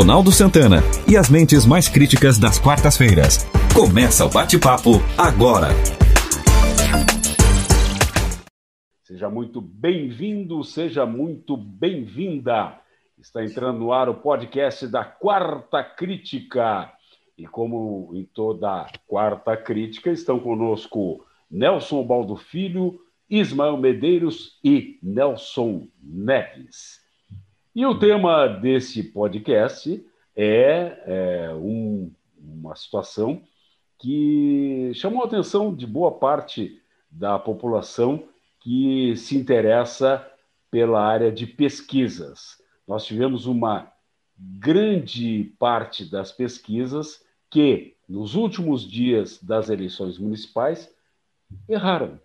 Ronaldo Santana e as mentes mais críticas das quartas-feiras. Começa o bate-papo agora. Seja muito bem-vindo, seja muito bem-vinda. Está entrando no ar o podcast da Quarta Crítica. E como em toda quarta crítica, estão conosco Nelson Baldo Filho, Ismael Medeiros e Nelson Neves. E o tema desse podcast é, é um, uma situação que chamou a atenção de boa parte da população que se interessa pela área de pesquisas. Nós tivemos uma grande parte das pesquisas que, nos últimos dias das eleições municipais, erraram.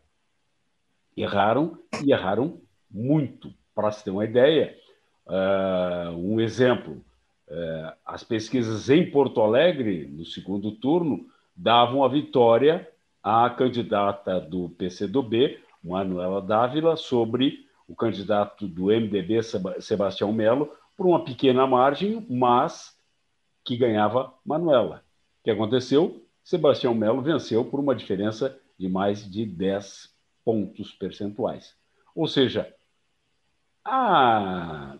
Erraram e erraram muito. Para se ter uma ideia, um exemplo: uh, as pesquisas em Porto Alegre, no segundo turno, davam a vitória à candidata do PCdoB, Manuela Dávila, sobre o candidato do MDB, Sebastião Melo, por uma pequena margem, mas que ganhava Manuela. O que aconteceu? Sebastião Melo venceu por uma diferença de mais de 10 pontos percentuais. Ou seja, a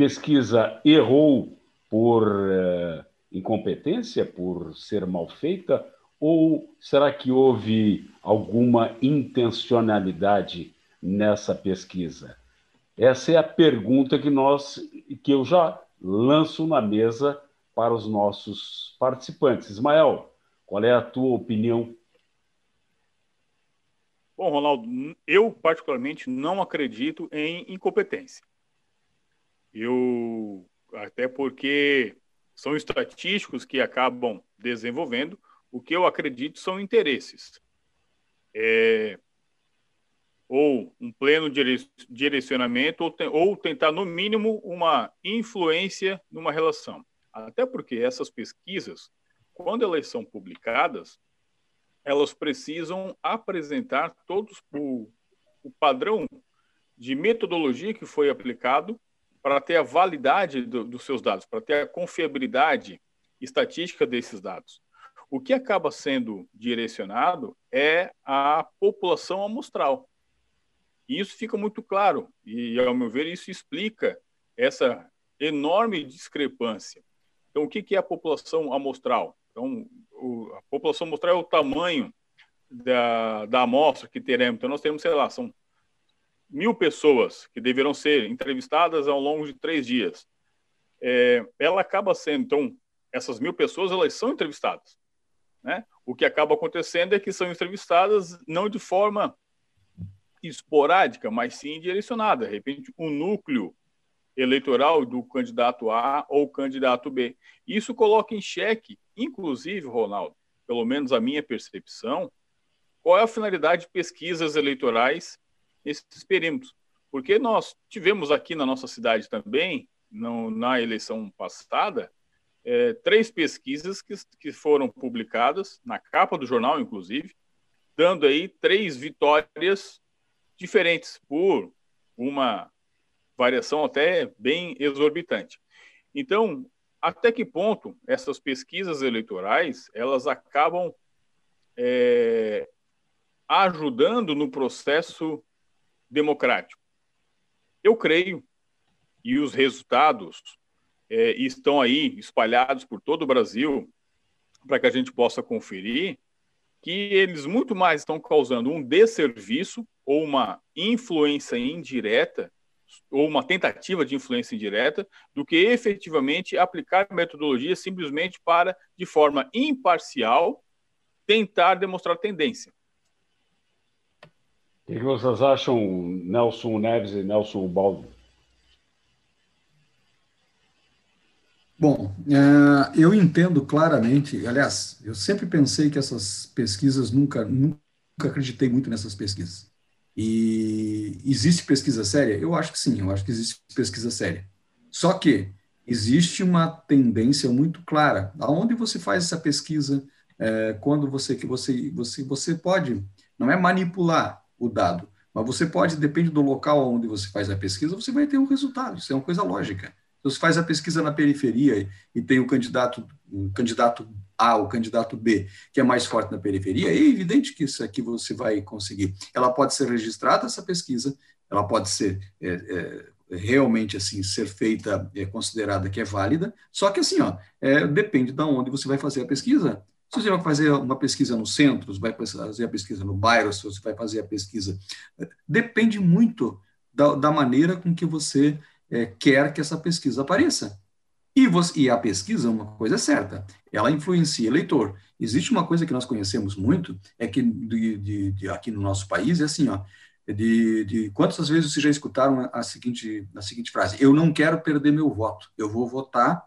pesquisa errou por uh, incompetência, por ser mal feita, ou será que houve alguma intencionalidade nessa pesquisa? Essa é a pergunta que nós que eu já lanço na mesa para os nossos participantes. Ismael, qual é a tua opinião Bom, Ronaldo, eu particularmente não acredito em incompetência. Eu até porque são estatísticos que acabam desenvolvendo. O que eu acredito são interesses. É, ou um pleno direcionamento, ou, te, ou tentar, no mínimo, uma influência numa relação. Até porque essas pesquisas, quando elas são publicadas, elas precisam apresentar todos o, o padrão de metodologia que foi aplicado para ter a validade do, dos seus dados, para ter a confiabilidade estatística desses dados. O que acaba sendo direcionado é a população amostral. E isso fica muito claro, e, ao meu ver, isso explica essa enorme discrepância. Então, o que é a população amostral? Então, o, a população mostrar o tamanho da, da amostra que teremos. Então, nós temos, sei lá, são mil pessoas que deverão ser entrevistadas ao longo de três dias. É, ela acaba sendo, então, essas mil pessoas, elas são entrevistadas. Né? O que acaba acontecendo é que são entrevistadas não de forma esporádica, mas sim direcionada. De repente, um núcleo eleitoral do candidato A ou candidato B. Isso coloca em xeque, inclusive, Ronaldo, pelo menos a minha percepção, qual é a finalidade de pesquisas eleitorais nesses perímetros. Porque nós tivemos aqui na nossa cidade também, na eleição passada, é, três pesquisas que, que foram publicadas, na capa do jornal, inclusive, dando aí três vitórias diferentes por uma variação até bem exorbitante. Então, até que ponto essas pesquisas eleitorais elas acabam é, ajudando no processo democrático? Eu creio, e os resultados é, estão aí espalhados por todo o Brasil para que a gente possa conferir que eles muito mais estão causando um desserviço ou uma influência indireta ou uma tentativa de influência indireta, do que efetivamente aplicar metodologia simplesmente para, de forma imparcial, tentar demonstrar tendência. O que vocês acham, Nelson Neves e Nelson Baldo? Bom, é, eu entendo claramente, aliás, eu sempre pensei que essas pesquisas, nunca, nunca acreditei muito nessas pesquisas. E existe pesquisa séria? Eu acho que sim, eu acho que existe pesquisa séria. Só que existe uma tendência muito clara. Aonde você faz essa pesquisa, é, quando você que você você você pode, não é manipular o dado, mas você pode, depende do local onde você faz a pesquisa, você vai ter um resultado. Isso é uma coisa lógica. Se você faz a pesquisa na periferia e tem o candidato, o candidato A, o candidato B, que é mais forte na periferia, é evidente que isso aqui você vai conseguir. Ela pode ser registrada, essa pesquisa, ela pode ser é, é, realmente assim ser feita, é, considerada que é válida, só que assim, ó, é, depende de onde você vai fazer a pesquisa. Se você vai fazer uma pesquisa no centro, se vai fazer a pesquisa no bairro, se você vai fazer a pesquisa. Depende muito da, da maneira com que você é, quer que essa pesquisa apareça. E, você, e a pesquisa, uma coisa é certa, ela influencia eleitor. Existe uma coisa que nós conhecemos muito, é que de, de, de aqui no nosso país é assim, ó, de, de quantas vezes vocês já escutaram a seguinte, a seguinte frase: Eu não quero perder meu voto, eu vou votar,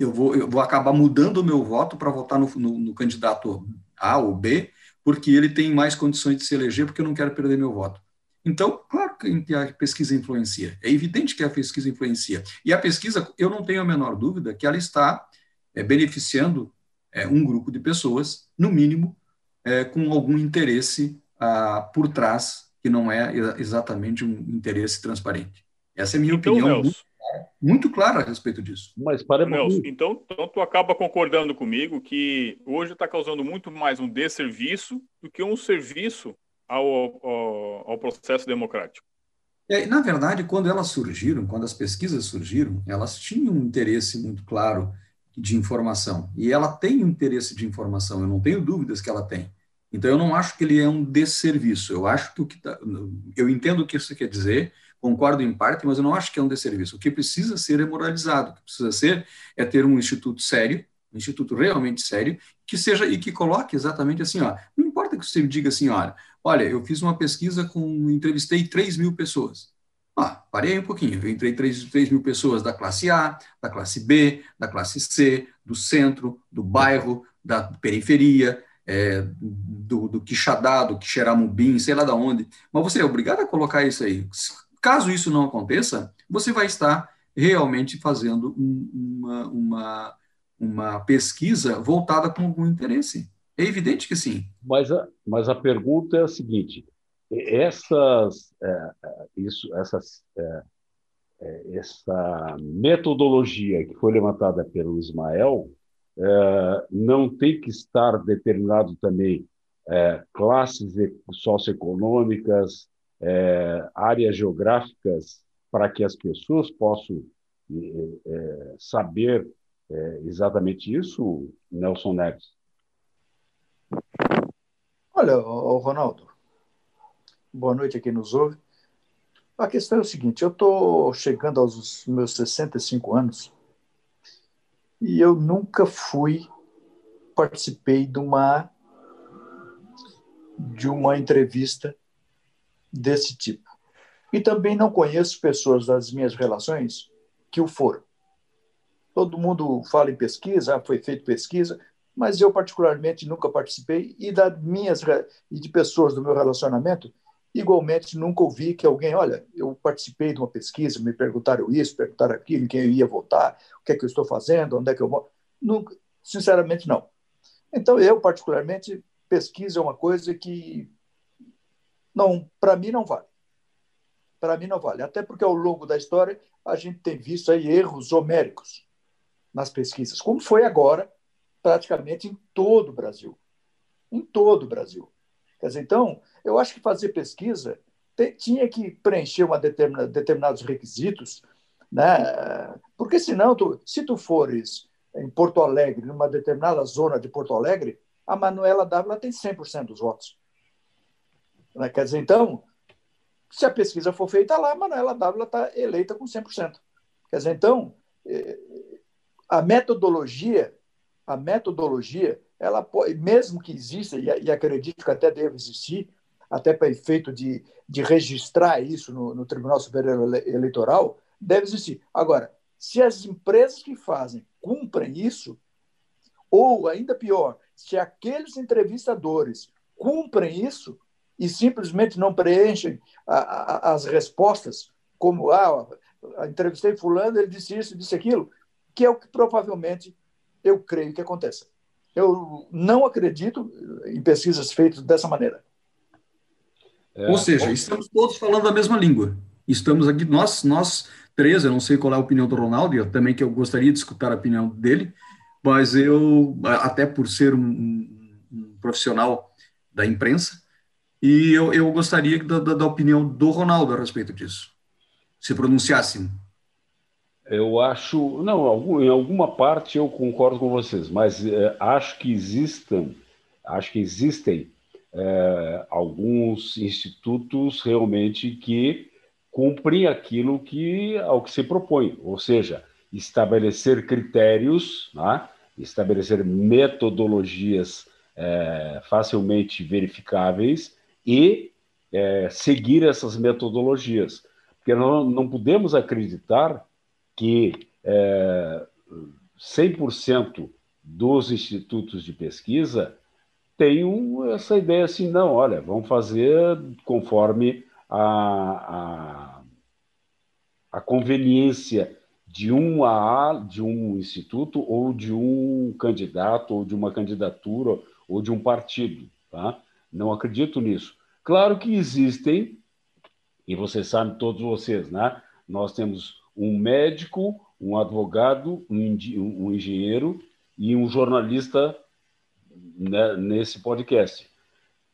eu vou, eu vou acabar mudando o meu voto para votar no, no, no candidato A ou B, porque ele tem mais condições de se eleger, porque eu não quero perder meu voto. Então, claro que a pesquisa influencia, é evidente que a pesquisa influencia. E a pesquisa, eu não tenho a menor dúvida que ela está é, beneficiando é, um grupo de pessoas, no mínimo, é, com algum interesse ah, por trás, que não é exatamente um interesse transparente. Essa é a minha então, opinião clara, muito clara, a respeito disso. Mas para Nelson, então, então tu acaba concordando comigo que hoje está causando muito mais um desserviço do que um serviço ao, ao, ao processo democrático. É, na verdade, quando elas surgiram, quando as pesquisas surgiram, elas tinham um interesse muito claro de informação. E ela tem um interesse de informação, eu não tenho dúvidas que ela tem. Então, eu não acho que ele é um desserviço. Eu acho que o que tá, eu entendo o que isso quer dizer, concordo em parte, mas eu não acho que é um desserviço. O que precisa ser é moralizado. O que precisa ser é ter um instituto sério, um instituto realmente sério, que seja e que coloque exatamente assim, ó. Não importa que você diga assim, olha, olha, eu fiz uma pesquisa com, entrevistei 3 mil pessoas. Ah, parei um pouquinho, eu entrei 3, 3 mil pessoas da classe A, da classe B, da classe C, do centro, do bairro, da periferia, é, do, do Quixadá, do Quixeramobim, sei lá de onde, mas você é obrigado a colocar isso aí. Caso isso não aconteça, você vai estar realmente fazendo uma, uma, uma pesquisa voltada com algum interesse. É evidente que sim. Mas a, mas a pergunta é a seguinte: essas, é, é isso, essas, é, é, essa metodologia que foi levantada pelo Ismael é, não tem que estar determinado também é, classes socioeconômicas, é, áreas geográficas, para que as pessoas possam saber exatamente isso, Nelson Neves? Olha, Ronaldo, boa noite a quem nos ouve. A questão é o seguinte: eu estou chegando aos meus 65 anos e eu nunca fui, participei de uma, de uma entrevista desse tipo. E também não conheço pessoas das minhas relações que o foram. Todo mundo fala em pesquisa, ah, foi feita pesquisa, mas eu particularmente nunca participei e das minhas e de pessoas do meu relacionamento igualmente nunca ouvi que alguém, olha, eu participei de uma pesquisa, me perguntaram isso, perguntaram aquilo, quem eu ia votar, o que é que eu estou fazendo, onde é que eu vou. Nunca, sinceramente, não. Então, eu, particularmente, pesquisa é uma coisa que, não, para mim, não vale. Para mim, não vale. Até porque, ao longo da história, a gente tem visto aí erros homéricos nas pesquisas, como foi agora, praticamente em todo o Brasil. Em todo o Brasil. Quer dizer, então, eu acho que fazer pesquisa te, tinha que preencher uma determina, determinados requisitos, né? porque senão, tu, se tu fores em Porto Alegre, numa determinada zona de Porto Alegre, a Manuela Dávila tem 100% dos votos. Né? Quer dizer, então, se a pesquisa for feita lá, Manuela Dávila está eleita com 100%. Quer dizer, então, eh, a metodologia, a metodologia, ela pode, mesmo que exista, e acredito que até deve existir, até para efeito de, de registrar isso no, no Tribunal Superior Eleitoral, deve existir. Agora, se as empresas que fazem cumprem isso, ou ainda pior, se aqueles entrevistadores cumprem isso e simplesmente não preenchem a, a, as respostas, como ah, entrevistei fulano, ele disse isso, disse aquilo, que é o que provavelmente eu creio que aconteça. Eu não acredito em pesquisas feitas dessa maneira. É, Ou seja, estamos todos falando a mesma língua. Estamos aqui, nós, nós três, eu não sei qual é a opinião do Ronaldo, eu também que eu gostaria de escutar a opinião dele, mas eu, até por ser um, um, um profissional da imprensa, e eu, eu gostaria da, da, da, opinião do Ronaldo a respeito disso. Se pronunciasse. Eu acho, não, em alguma parte eu concordo com vocês, mas é, acho que existam, acho que existem é, alguns institutos realmente que cumprem aquilo que ao que se propõe, ou seja, estabelecer critérios, né? estabelecer metodologias é, facilmente verificáveis e é, seguir essas metodologias. Porque não, não podemos acreditar que é, 100% dos institutos de pesquisa tenham essa ideia assim, não, olha, vamos fazer conforme a, a, a conveniência de um a de um instituto ou de um candidato ou de uma candidatura ou de um partido, tá? Não acredito nisso. Claro que existem, e vocês sabem, todos vocês, né? Nós temos um médico, um advogado, um, engenheiro e um jornalista né, nesse podcast.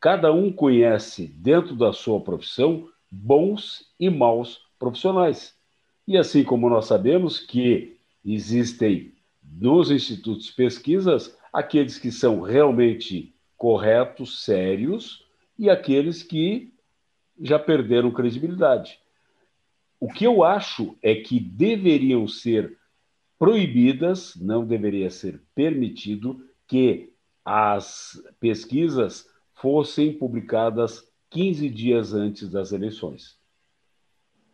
Cada um conhece, dentro da sua profissão, bons e maus profissionais. E assim como nós sabemos que existem nos institutos de pesquisas aqueles que são realmente corretos, sérios, e aqueles que já perderam credibilidade. O que eu acho é que deveriam ser proibidas, não deveria ser permitido que as pesquisas fossem publicadas 15 dias antes das eleições.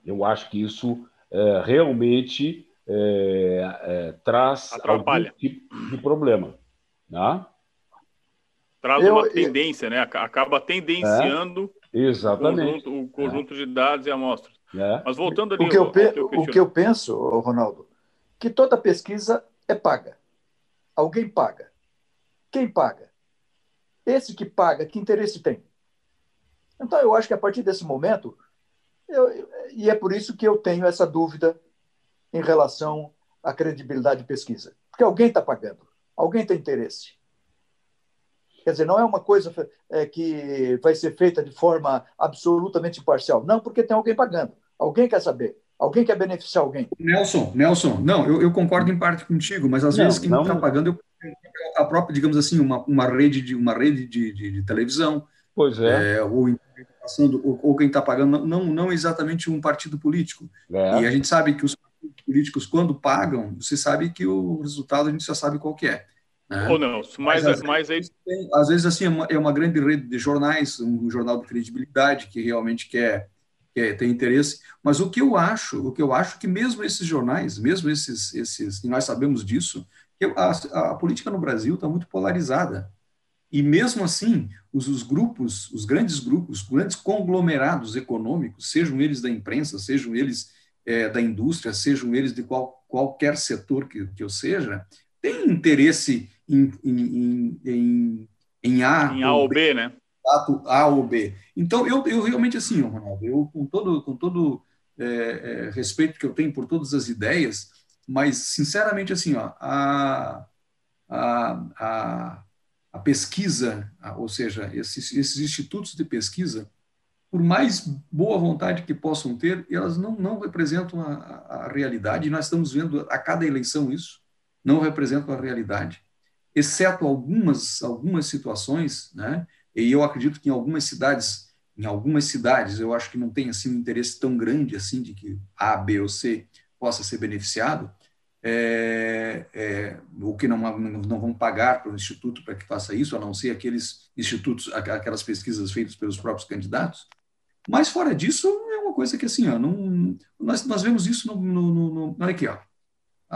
Eu acho que isso é, realmente é, é, traz Atrapalha. algum tipo de problema. Né? Traz eu, uma tendência, eu... né? Acaba tendenciando é, exatamente. o conjunto, o conjunto é. de dados e amostras. É. Mas voltando ali o que, eu, pe... o que eu penso, Ronaldo, que toda pesquisa é paga. Alguém paga. Quem paga? Esse que paga, que interesse tem? Então, eu acho que a partir desse momento, eu, e é por isso que eu tenho essa dúvida em relação à credibilidade de pesquisa. Porque alguém está pagando, alguém tem interesse. Quer dizer, não é uma coisa é, que vai ser feita de forma absolutamente imparcial. Não, porque tem alguém pagando. Alguém quer saber. Alguém quer beneficiar alguém. Nelson, Nelson, não, eu, eu concordo em parte contigo, mas às não, vezes quem está pagando eu, a própria, digamos assim, uma, uma rede de uma rede de, de, de televisão. Pois é. é ou, passando, ou, ou quem está pagando, não, não exatamente um partido político. É. E a gente sabe que os partidos políticos, quando pagam, você sabe que o resultado a gente já sabe qual que é. Né? Ou não, mas, mas, mas aí... às vezes assim é uma, é uma, grande rede de jornais, um jornal de credibilidade que realmente quer, quer tem interesse. Mas o que eu acho, o que eu acho que mesmo esses jornais, mesmo esses, esses, e nós sabemos disso, que a, a política no Brasil está muito polarizada. E mesmo assim, os, os, grupos, os grandes grupos, os grandes conglomerados econômicos, sejam eles da imprensa, sejam eles é, da indústria, sejam eles de qual, qualquer setor que, que eu seja, tem interesse em, em, em, em A, em A ou B, B né? A ou B. Então, eu, eu realmente, assim, Ronaldo, eu com todo, com todo é, é, respeito que eu tenho por todas as ideias, mas, sinceramente, assim, ó, a, a, a, a pesquisa, ou seja, esses, esses institutos de pesquisa, por mais boa vontade que possam ter, elas não, não representam a, a, realidade, nós estamos vendo a cada eleição isso, não representam a realidade exceto algumas, algumas situações, né? E eu acredito que em algumas cidades, em algumas cidades, eu acho que não tem assim um interesse tão grande assim de que A, B ou C possa ser beneficiado, é, é, ou que não, não vão pagar para o instituto para que faça isso, a não ser aqueles institutos, aquelas pesquisas feitas pelos próprios candidatos. Mas fora disso, é uma coisa que assim, ó, não, nós, nós vemos isso no, no, no, no olha aqui, ó,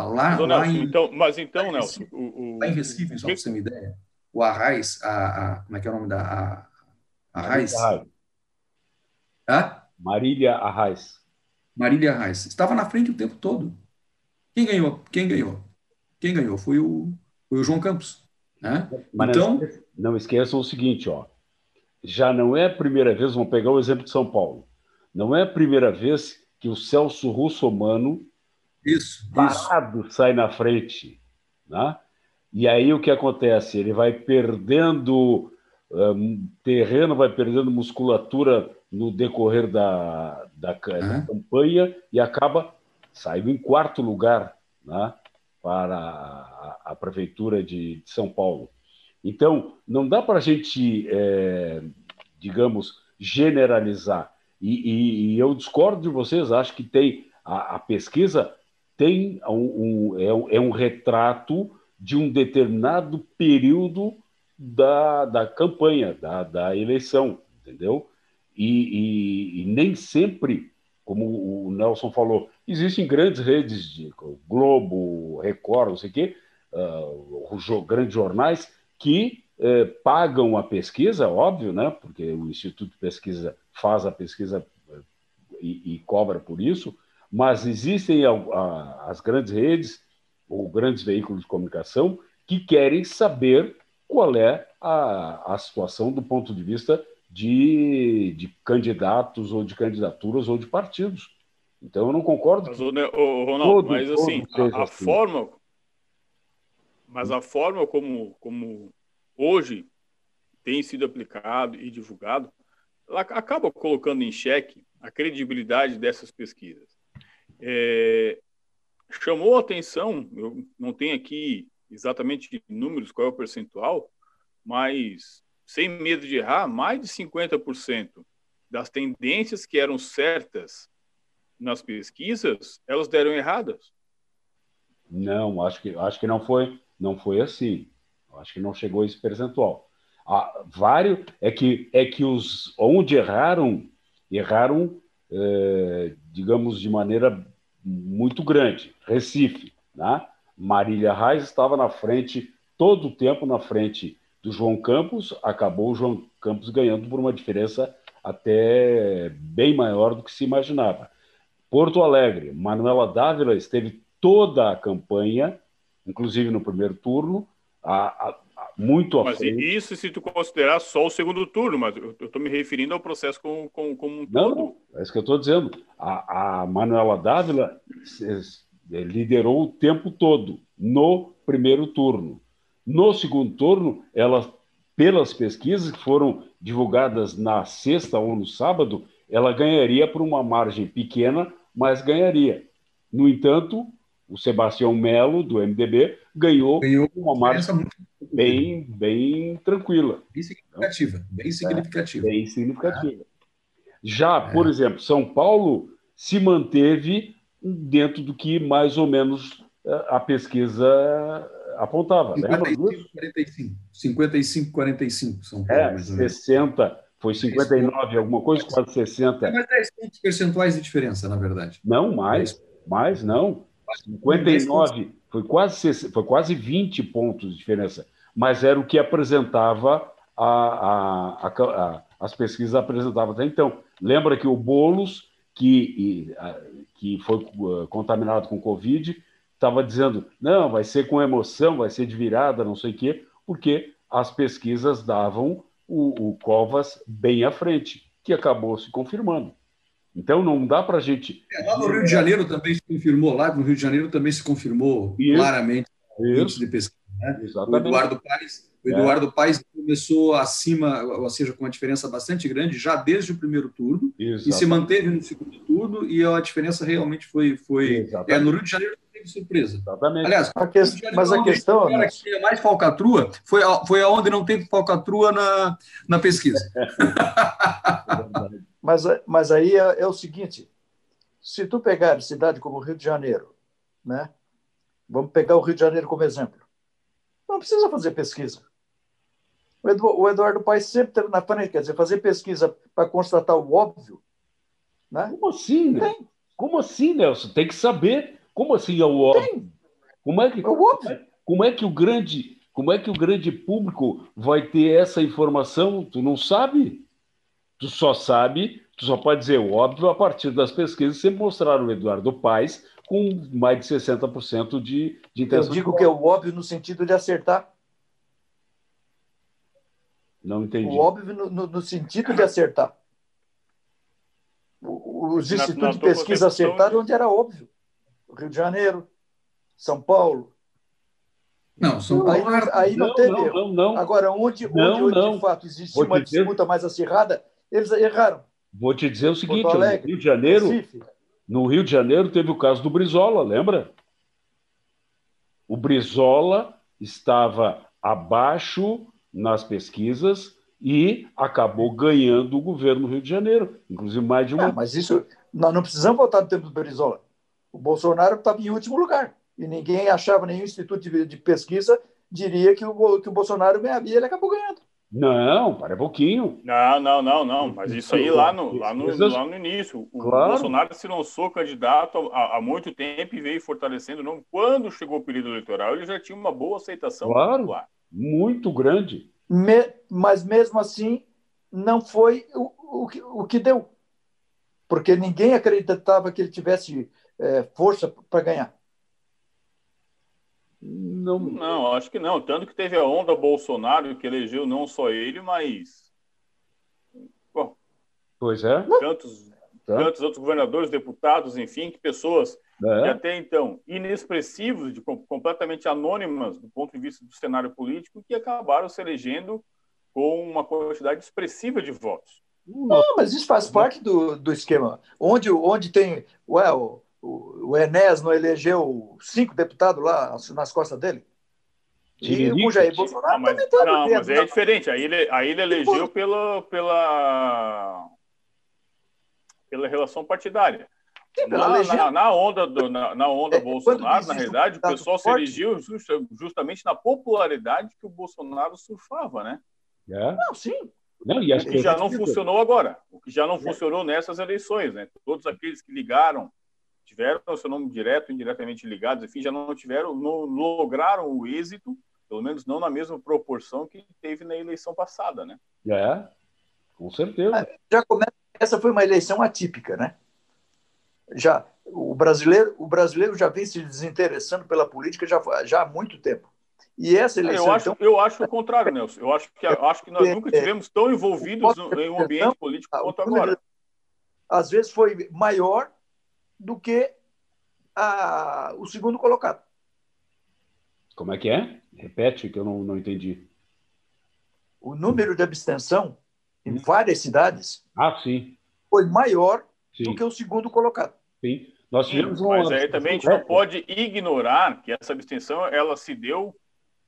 lá, então, lá Nelson, em, então, mas então, Nelson, o, o, lá em Recife, só para você ter uma ideia, o Arraiz, a, a, como é que é o nome da a, Arraiz? Hã? Marília Arraiz. Marília Arraiz. Estava na frente o tempo todo. Quem ganhou? Quem ganhou? Quem ganhou foi o, foi o João Campos. Né? Mas então, não esqueçam o seguinte, ó. Já não é a primeira vez, vamos pegar o exemplo de São Paulo. Não é a primeira vez que que o Celso Russomano, isso, parado, isso. sai na frente. Né? E aí o que acontece? Ele vai perdendo um, terreno, vai perdendo musculatura no decorrer da, da, da campanha e acaba saindo em quarto lugar né, para a, a Prefeitura de, de, São Paulo. Então, não dá para a gente, é, digamos, generalizar. E, e, e, eu discordo de vocês, acho que tem a, a pesquisa tem um, um, é, um, é um retrato de um determinado período da, da campanha, da, da eleição, entendeu? E, e, e, nem sempre, como o Nelson falou, existem grandes redes de Globo, Record, não sei o quê, uh, grandes jornais que uh, pagam a pesquisa, óbvio, né? Porque o Instituto de Pesquisa faz a pesquisa uh, e, e, cobra por isso, mas existem a, a, as grandes redes ou grandes veículos de comunicação que querem saber qual é a, a situação do ponto de vista de, de candidatos ou de candidaturas ou de partidos. Então eu não concordo. Mas, o, o Ronaldo, todo, mas assim, a, a assim. forma, mas a forma como, como hoje tem sido aplicado e divulgado, ela acaba colocando em xeque a credibilidade dessas pesquisas. É, chamou a atenção, eu não tenho aqui exatamente números, qual é o percentual, mas sem medo de errar, mais de 50% das tendências que eram certas nas pesquisas, elas deram erradas. Não, acho que acho que não foi não foi assim. Acho que não chegou a esse percentual. Ah, vários é que é que os onde erraram erraram é, digamos de maneira muito grande. Recife, né? Marília Reis estava na frente todo o tempo na frente do João Campos, acabou o João Campos ganhando por uma diferença até bem maior do que se imaginava. Porto Alegre, Manuela Dávila esteve toda a campanha, inclusive no primeiro turno, a, a, muito à mas frente. isso se tu considerar só o segundo turno, mas eu estou me referindo ao processo como, como, como um não, todo. Não, é isso que eu estou dizendo. A, a Manuela Dávila liderou o tempo todo no primeiro turno. No segundo turno, ela, pelas pesquisas que foram divulgadas na sexta ou no sábado, ela ganharia por uma margem pequena, mas ganharia. No entanto, o Sebastião Melo, do MDB, ganhou, ganhou uma margem bem, bem tranquila. Bem significativa. Bem significativa. É, bem significativa. É. Já, por é. exemplo, São Paulo se manteve dentro do que mais ou menos eh, a pesquisa apontava. 55, 45. 55, 45 São Paulo. É, 60, foi 59, alguma coisa, quase 60. Mas 10 pontos percentuais de diferença, na verdade. Não, mais, mais não. 59, foi quase, foi quase 20 pontos de diferença. Mas era o que apresentava a, a, a, as pesquisas apresentavam até então. Lembra que o Boulos, que, que foi uh, contaminado com Covid, estava dizendo, não, vai ser com emoção, vai ser de virada, não sei o quê, porque as pesquisas davam o, o Covas bem à frente, que acabou se confirmando. Então não dá para a gente. É, lá no Rio de Janeiro também se confirmou, lá no Rio de Janeiro também se confirmou Isso. claramente Isso. de pesquisa. Né? O Eduardo Paes, o Eduardo é. Paes começou acima, ou seja, com uma diferença bastante grande, já desde o primeiro turno, Exatamente. e se manteve no segundo turno, e a diferença realmente foi. foi é, no Rio de Janeiro teve surpresa. Exatamente. Aliás, a que... mas a questão. Era que tinha mais falcatrua, foi, foi aonde não teve falcatrua na, na pesquisa. mas, mas aí é, é o seguinte: se tu pegar cidade como Rio de Janeiro, né? Vamos pegar o Rio de Janeiro como exemplo. Não precisa fazer pesquisa. O Eduardo Paes sempre teve na frente, quer dizer, fazer pesquisa para constatar o óbvio. Né? Como assim, né? Tem. Como assim, Nelson? Tem que saber. Como assim é o óbvio? Tem. Como é que, é o óbvio. Como é que o grande, como é que o grande público vai ter essa informação? Tu não sabe. Tu só sabe, tu só pode dizer o óbvio a partir das pesquisas que sempre mostraram o Eduardo Paes com mais de 60% de, de intenção. Eu digo que é o óbvio no sentido de acertar. Não entendi. O óbvio no, no, no sentido de acertar. Os institutos de pesquisa acertaram onde era óbvio. Rio de Janeiro, São Paulo. Não, São Paulo. Aí, aí não, não teve. Não, não, não. Agora, onde, não, onde, não. de fato existia uma dizer... disputa mais acirrada, eles erraram. Vou te dizer o seguinte: Alegre, no Rio de Janeiro, Recife. no Rio de Janeiro teve o caso do Brizola, lembra? O Brizola estava abaixo nas pesquisas e acabou ganhando o governo do Rio de Janeiro, inclusive mais de uma. Ah, mas isso nós não precisamos voltar no tempo do Brizola. O Bolsonaro estava em último lugar e ninguém achava nenhum instituto de, de pesquisa diria que o, que o Bolsonaro ganharia e ele acabou ganhando. Não, para um pouquinho. Não, não, não, não. Mas isso aí lá no, lá no, lá no início. O claro. Bolsonaro se lançou candidato há, há, muito tempo e veio fortalecendo o nome. Quando chegou o período eleitoral, ele já tinha uma boa aceitação claro, popular. Muito grande. Me, mas mesmo assim, não foi o, o, que, o que deu. Porque ninguém acreditava que ele tivesse é, força para ganhar. Não... não, acho que não. Tanto que teve a onda Bolsonaro, que elegeu não só ele, mas. Bom, pois é. Tantos, tá. tantos outros governadores, deputados, enfim, que pessoas é. que até então inexpressivos, de, completamente anônimas do ponto de vista do cenário político, que acabaram se elegendo com uma quantidade expressiva de votos. Não, mas isso faz parte do, do esquema. Onde, onde tem. Ué, o, o Enéas não elegeu cinco deputados lá nas costas dele? E o Jair Bolsonaro não, mas, também Não, mas é diferente. Aí ele, aí ele elegeu pela, pela, pela relação partidária. Sim, na, na, na, onda, do, na, na onda é, Bolsonaro, na realidade, o pessoal se elegeu justamente na popularidade que o Bolsonaro surfava, né? É. Não, sim. Não, e o que já não funcionou agora, o que já não é. funcionou nessas eleições, né? Todos aqueles que ligaram tiveram o seu nome direto, indiretamente ligados, enfim, já não tiveram, não lograram o êxito, pelo menos não na mesma proporção que teve na eleição passada, né? É, com certeza. Ah, já começa, essa foi uma eleição atípica, né? Já o brasileiro, o brasileiro já vem se desinteressando pela política já, já há muito tempo. E essa eleição, eu acho, então... eu acho o contrário, Nelson. Eu acho que acho que nós nunca tivemos tão envolvidos em um ambiente político quanto agora. Às vezes foi maior do que a, o segundo colocado. Como é que é? Repete, que eu não, não entendi. O número de abstenção em várias cidades ah, sim. foi maior sim. do que o segundo colocado. Sim. Nós tivemos uma... Mas aí também a gente não pode ignorar que essa abstenção ela se deu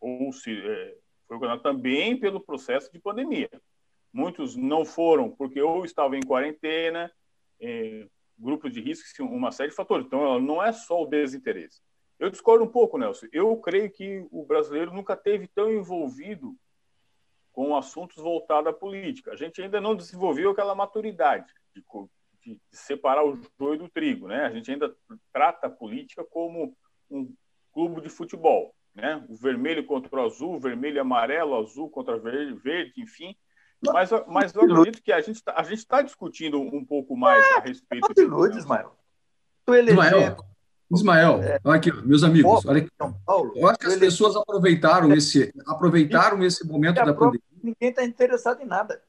ou se é, foi também pelo processo de pandemia. Muitos não foram porque ou estavam em quarentena, é, grupos de risco, uma série de fatores. Então, não é só o desinteresse. Eu discordo um pouco, Nelson. Eu creio que o brasileiro nunca teve tão envolvido com assuntos voltados à política. A gente ainda não desenvolveu aquela maturidade de, de, separar o joio do trigo, né? A gente ainda trata a política como um clube de futebol, né? O vermelho contra o azul, vermelho e amarelo, azul contra verde enfim. Mas, mas eu acredito que a gente tá, está discutindo um pouco mais a respeito disso. Ilude, né? Ismael. Tu elegeu... Ismael, Ismael é, olha aqui, meus amigos, olha aqui. Paulo, eu acho que as pessoas aproveitaram esse, aproveitaram esse momento da pandemia. Ninguém está interessado em nada.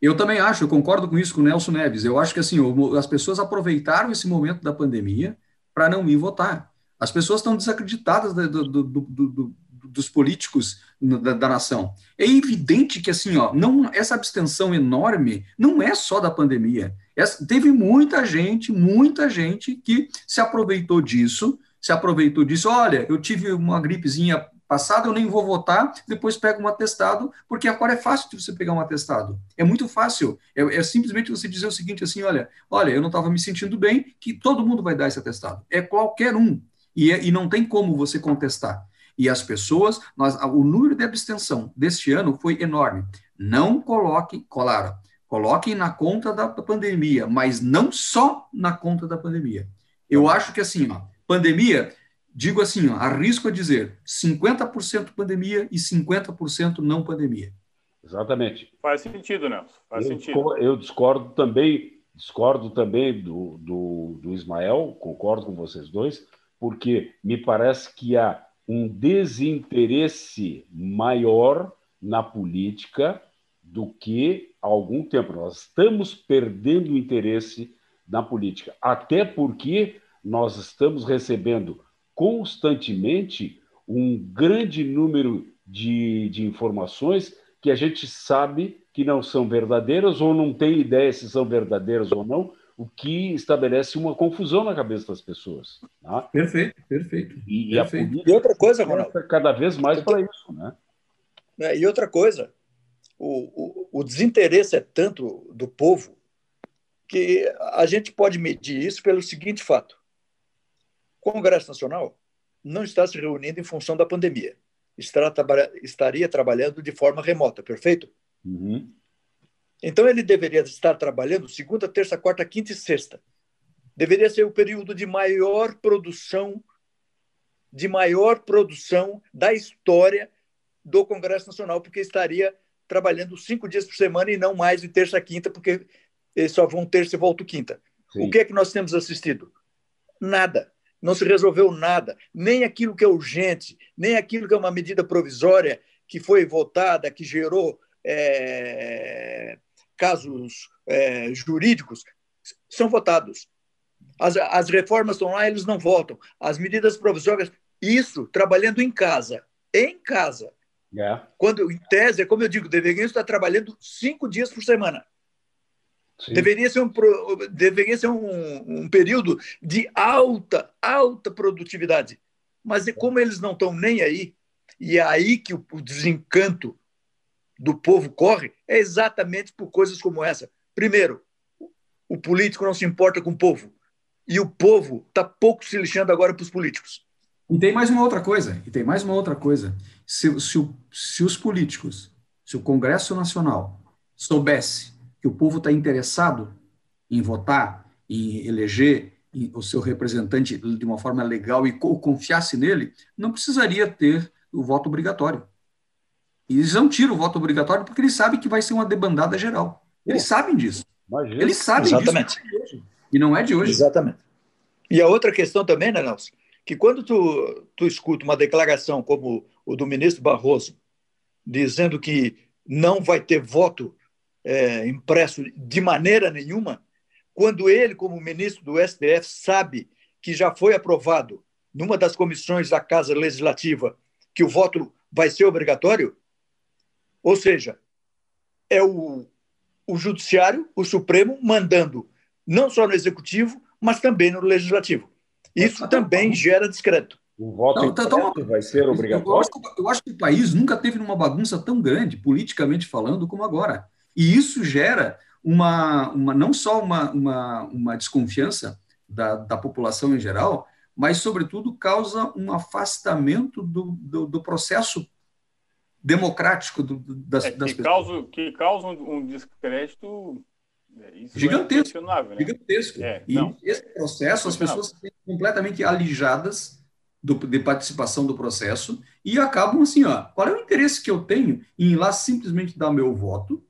Eu também acho, eu concordo com isso com o Nelson Neves. Eu acho que assim, as pessoas aproveitaram esse momento da pandemia para não ir votar. As pessoas estão desacreditadas do, do, do, dos políticos da, da, nação. É evidente que assim, ó, não, essa abstenção enorme não é só da pandemia. Essa, teve muita gente, muita gente que se aproveitou disso, se aproveitou disso. Olha, eu tive uma gripezinha passada, eu nem vou votar, depois pego um atestado, porque agora é fácil de você pegar um atestado. É muito fácil. É, é simplesmente você dizer o seguinte, assim, olha, olha, eu não estava me sentindo bem, que todo mundo vai dar esse atestado. É qualquer um. E, é, e não tem como você contestar. E as pessoas, nós, o número de abstenção deste ano foi enorme. Não coloquem, claro, coloquem na conta da pandemia, mas não só na conta da pandemia. Eu acho que assim, ó, pandemia, digo assim, ó, arrisco a dizer 50% pandemia e 50% não pandemia. Exatamente. Faz sentido, Nelson. Faz eu, sentido. Eu discordo também, discordo também do, do, do Ismael, concordo com vocês dois, porque me parece que há um desinteresse maior na política do que há algum tempo. Nós estamos perdendo o interesse na política. Até porque nós estamos recebendo constantemente um grande número de, de informações que a gente sabe que não são verdadeiras ou não tem ideia se são verdadeiras ou não, o que estabelece uma confusão na cabeça das pessoas. Tá? Perfeito, perfeito. E, perfeito. e, e outra coisa, Ronaldo, cada vez mais para isso, né? É, e outra coisa, o, o, o desinteresse é tanto do povo que a gente pode medir isso pelo seguinte fato: o Congresso Nacional não está se reunindo em função da pandemia, estará, estaria trabalhando de forma remota, perfeito? Uhum. Então ele deveria estar trabalhando segunda, terça, quarta, quinta e sexta. Deveria ser o período de maior produção, de maior produção da história do Congresso Nacional, porque estaria trabalhando cinco dias por semana e não mais de terça, quinta, porque eles só vão terça e voltam quinta. Sim. O que é que nós temos assistido? Nada. Não se resolveu nada. Nem aquilo que é urgente, nem aquilo que é uma medida provisória que foi votada, que gerou é, casos é, jurídicos são votados. As, as reformas estão lá, eles não votam. As medidas provisórias, isso trabalhando em casa. Em casa. É. Quando, em tese, é como eu digo, deveria estar trabalhando cinco dias por semana. Sim. Deveria ser, um, deveria ser um, um período de alta, alta produtividade. Mas como eles não estão nem aí, e é aí que o, o desencanto do povo corre é exatamente por coisas como essa. Primeiro, o político não se importa com o povo. E o povo está pouco se lixando agora para os políticos. E tem mais uma outra coisa. E tem mais uma outra coisa. Se, se, se os políticos, se o Congresso Nacional soubesse que o povo está interessado em votar, em eleger o seu representante de uma forma legal e confiasse nele, não precisaria ter o voto obrigatório. E eles não tiram o voto obrigatório porque eles sabem que vai ser uma debandada geral. Eles sabem disso. Imagina. Eles sabem Exatamente. disso. E não é de hoje. Exatamente. E a outra questão também, né, Nelson? Que quando tu, tu escuta uma declaração como o do ministro Barroso, dizendo que não vai ter voto é, impresso de maneira nenhuma, quando ele, como ministro do STF, sabe que já foi aprovado numa das comissões da Casa Legislativa que o voto vai ser obrigatório, ou seja, é o, o Judiciário, o Supremo, mandando não só no Executivo, mas também no Legislativo. Isso também gera descrédito. O voto não, tá, tá, vai ser obrigatório? Eu acho, eu acho, que o país nunca teve numa bagunça tão grande, politicamente falando, como agora. E isso gera uma, uma não só uma, uma, uma desconfiança da, da população em geral, mas, sobretudo, causa um afastamento do, do, do processo democrático do, das, é, das que pessoas. Causa, que causa um descrédito é, gigantesco. É né? Gigantesco. É, e não, esse processo, as pessoas completamente alijadas do, de participação do processo e acabam assim, ó, qual é o interesse que eu tenho em ir lá simplesmente dar meu voto,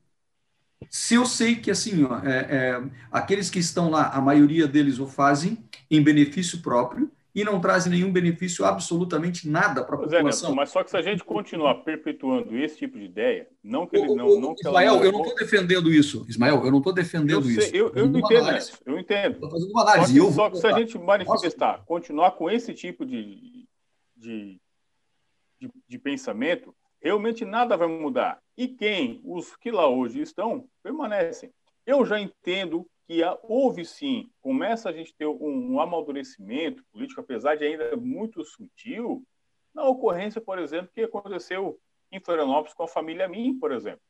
se eu sei que assim, ó, é, é, aqueles que estão lá, a maioria deles o fazem em benefício próprio, e não trazem nenhum benefício absolutamente nada para a população. É, Nelson, mas só que se a gente continuar perpetuando esse tipo de ideia, não que ele não, o, não Ismael, eu não estou defendendo isso. Ismael, eu não estou defendendo eu sei, isso. Eu, eu entendo, Nelson, eu entendo. Estou fazendo uma análise. Só que, eu só que se a gente manifestar, Nossa. continuar com esse tipo de, de, de, de pensamento, realmente nada vai mudar. E quem, os que lá hoje estão, permanecem. Eu já entendo que houve sim, começa a gente ter um, um amadurecimento político, apesar de ainda muito sutil, na ocorrência, por exemplo, que aconteceu em Florianópolis com a família Min, por exemplo.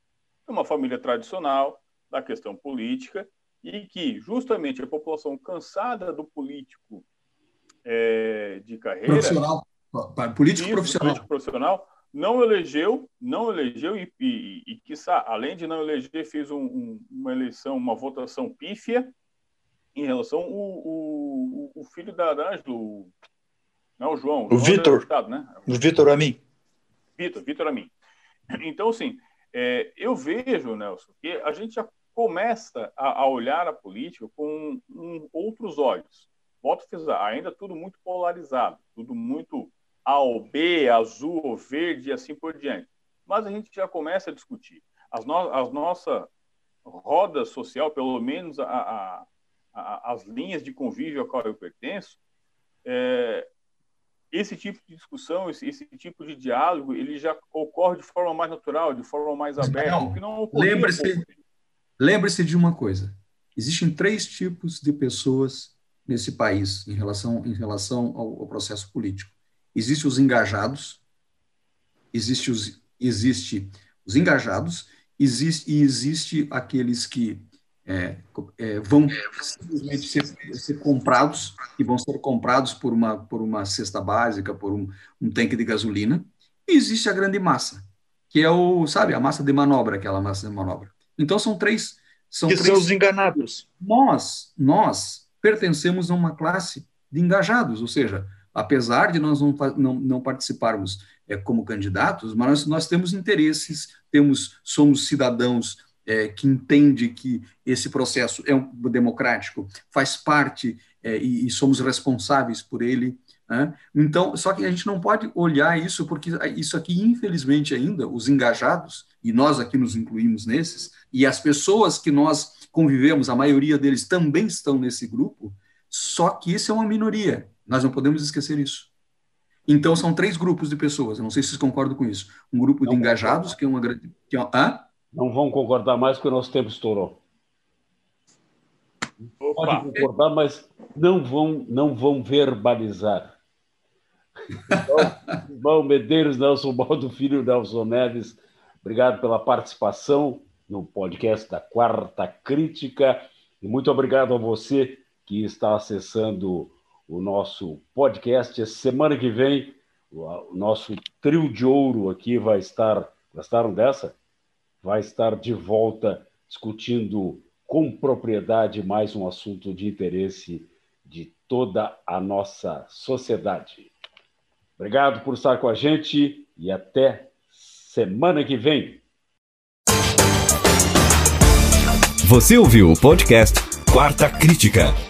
É uma família tradicional da questão política e que justamente a população cansada do político é, de carreira profissional político isso, profissional político profissional não elegeu, não elegeu e, e, e quiçá, além de não eleger, fez um, um, uma eleição, uma votação pífia em relação ao o, o, o filho da Ângelo, não o João. O, Vitor. Né? O Vitor Amin. Vitor, Vitor Amin. Então, assim, é, eu vejo, Nelson, que a gente já começa a, a olhar a política com um, outros olhos. Volto a frisar, ainda tudo muito polarizado, tudo muito a ou B, azul ou verde e assim por diante. Mas a gente já começa a discutir. As, no, as nossa roda social, pelo menos a, a, a, as linhas de convívio a qual eu pertenço, é, esse tipo de discussão, esse, esse, tipo de diálogo, ele já ocorre de forma mais natural, de forma mais aberta, não, que não Lembre-se lembre de uma coisa. Existem três tipos de pessoas nesse país em relação, em relação ao, ao processo político. Existem os engajados, existe os, existe os engajados, existe, e existe aqueles que é, é, vão simplesmente ser, ser, comprados e vão ser comprados por uma, por uma cesta básica, por um, um tanque de gasolina. E existe a grande massa, que é o, sabe, a massa de manobra, aquela massa de manobra. Então são três. São que três, são os enganados. Nós, nós pertencemos a uma classe de engajados, ou seja, apesar de nós não, não, não participarmos é, como candidatos, mas nós, nós temos interesses, temos, somos cidadãos é, que entende que esse processo é um, democrático, faz parte é, e, e, somos responsáveis por ele. Né? Então, só que a gente não pode olhar isso, porque isso aqui, infelizmente, ainda, os engajados, e nós aqui nos incluímos nesses, e as pessoas que nós convivemos, a maioria deles também estão nesse grupo, só que isso é uma minoria. Nós não podemos esquecer isso. Então, são três grupos de pessoas. Eu não sei se vocês concordam com isso. Um grupo de engajados, que é uma grande. Que é, hã? Não vão concordar mais porque o nosso tempo estourou. Opa. Pode concordar, mas não vão, não vão verbalizar. Então, João Medeiros, Nelson Baldo Filho, Nelson Neves, obrigado pela participação no podcast da Quarta Crítica e muito obrigado a você que está acessando o nosso podcast. Semana que vem, o nosso trio de ouro aqui vai estar. Gostaram dessa? vai estar de volta discutindo com propriedade mais um assunto de interesse de toda a nossa sociedade. Obrigado por estar com a gente e até semana que vem. Você ouviu o podcast Quarta Crítica.